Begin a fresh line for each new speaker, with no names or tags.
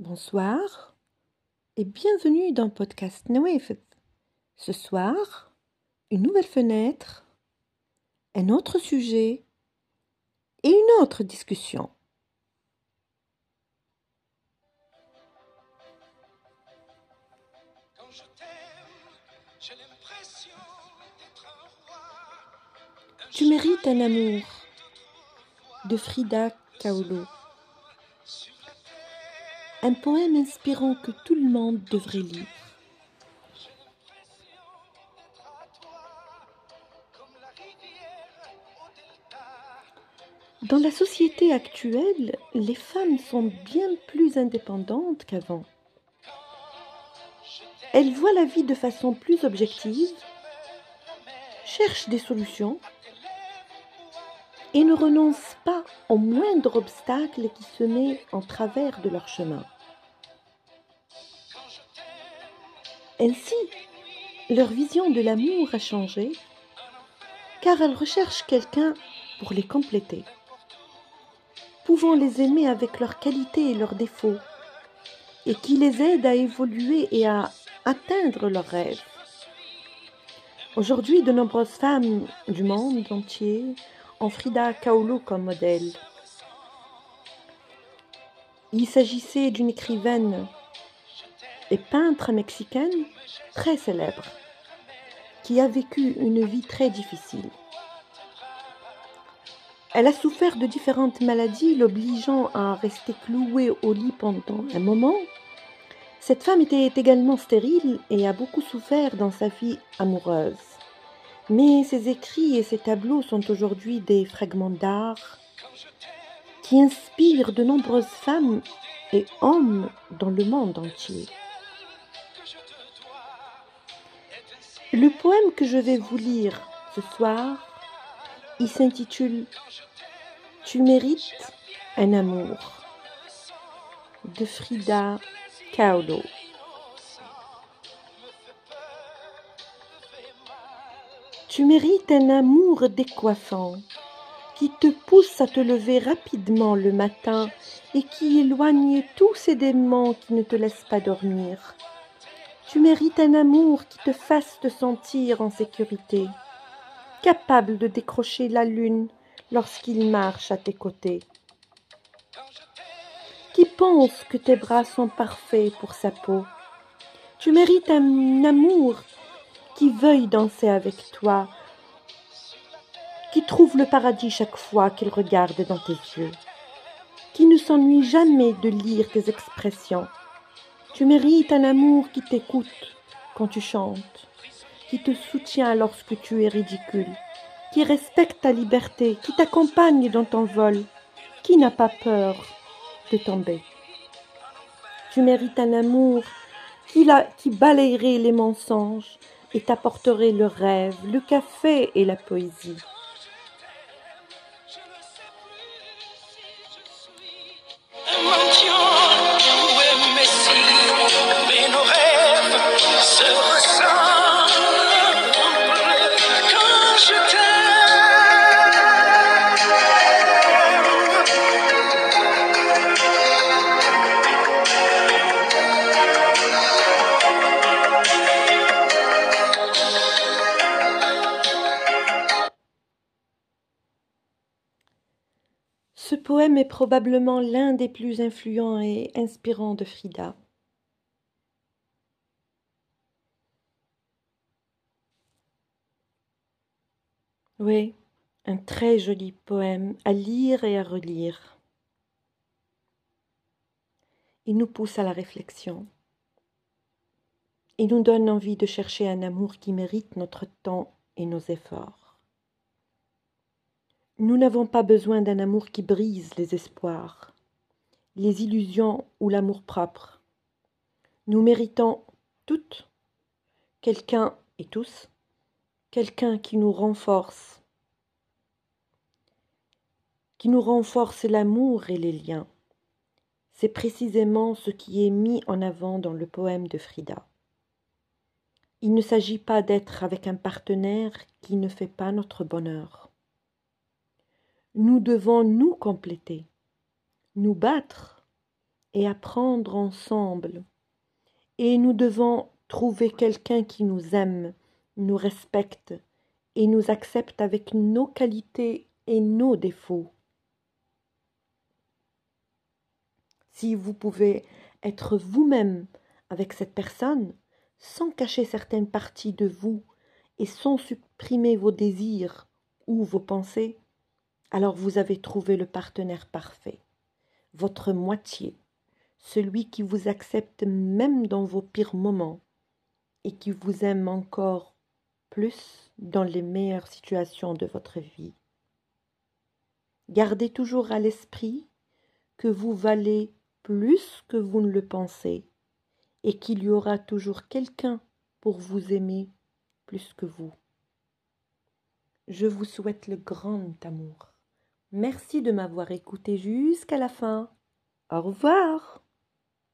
Bonsoir et bienvenue dans Podcast Nawef. Ce soir, une nouvelle fenêtre, un autre sujet et une autre discussion.
Quand je t'aime, j'ai l'impression d'être un roi.
Tu mérites un amour de Frida Kahlo. Un poème inspirant que tout le monde devrait lire. Dans la société actuelle, les femmes sont bien plus indépendantes qu'avant. Elles voient la vie de façon plus objective, cherchent des solutions et ne renoncent pas au moindre obstacle qui se met en travers de leur chemin. Ainsi, leur vision de l'amour a changé car elles recherchent quelqu'un pour les compléter, pouvant les aimer avec leurs qualités et leurs défauts, et qui les aide à évoluer et à atteindre leurs rêves. Aujourd'hui, de nombreuses femmes du monde entier ont Frida Kahlo comme modèle. Il s'agissait d'une écrivaine et peintre mexicaine très célèbre qui a vécu une vie très difficile. Elle a souffert de différentes maladies l'obligeant à rester clouée au lit pendant un moment. Cette femme était également stérile et a beaucoup souffert dans sa vie amoureuse. Mais ses écrits et ses tableaux sont aujourd'hui des fragments d'art qui inspirent de nombreuses femmes et hommes dans le monde entier. Le poème que je vais vous lire ce soir, il s'intitule Tu mérites un amour de Frida Kahlo. Tu mérites un amour décoiffant qui te pousse à te lever rapidement le matin et qui éloigne tous ces démons qui ne te laissent pas dormir. Tu mérites un amour qui te fasse te sentir en sécurité, capable de décrocher la lune lorsqu'il marche à tes côtés, qui pense que tes bras sont parfaits pour sa peau. Tu mérites un amour qui veuille danser avec toi, qui trouve le paradis chaque fois qu'il regarde dans tes yeux, qui ne s'ennuie jamais de lire tes expressions. Tu mérites un amour qui t'écoute quand tu chantes, qui te soutient lorsque tu es ridicule, qui respecte ta liberté, qui t'accompagne dans ton vol, qui n'a pas peur de tomber. Tu mérites un amour qui, la- qui balayerait les mensonges et t'apporterait le rêve, le café et la poésie. Ce poème est probablement l'un des plus influents et inspirants de Frida. Oui, un très joli poème à lire et à relire. Il nous pousse à la réflexion. Il nous donne envie de chercher un amour qui mérite notre temps et nos efforts. Nous n'avons pas besoin d'un amour qui brise les espoirs, les illusions ou l'amour-propre. Nous méritons toutes, quelqu'un et tous, quelqu'un qui nous renforce, qui nous renforce l'amour et les liens. C'est précisément ce qui est mis en avant dans le poème de Frida. Il ne s'agit pas d'être avec un partenaire qui ne fait pas notre bonheur. Nous devons nous compléter, nous battre et apprendre ensemble. Et nous devons trouver quelqu'un qui nous aime, nous respecte et nous accepte avec nos qualités et nos défauts. Si vous pouvez être vous-même avec cette personne, sans cacher certaines parties de vous et sans supprimer vos désirs ou vos pensées, alors vous avez trouvé le partenaire parfait, votre moitié, celui qui vous accepte même dans vos pires moments et qui vous aime encore plus dans les meilleures situations de votre vie. Gardez toujours à l'esprit que vous valez plus que vous ne le pensez et qu'il y aura toujours quelqu'un pour vous aimer plus que vous. Je vous souhaite le grand amour. Merci de m'avoir écouté jusqu'à la fin. Au revoir.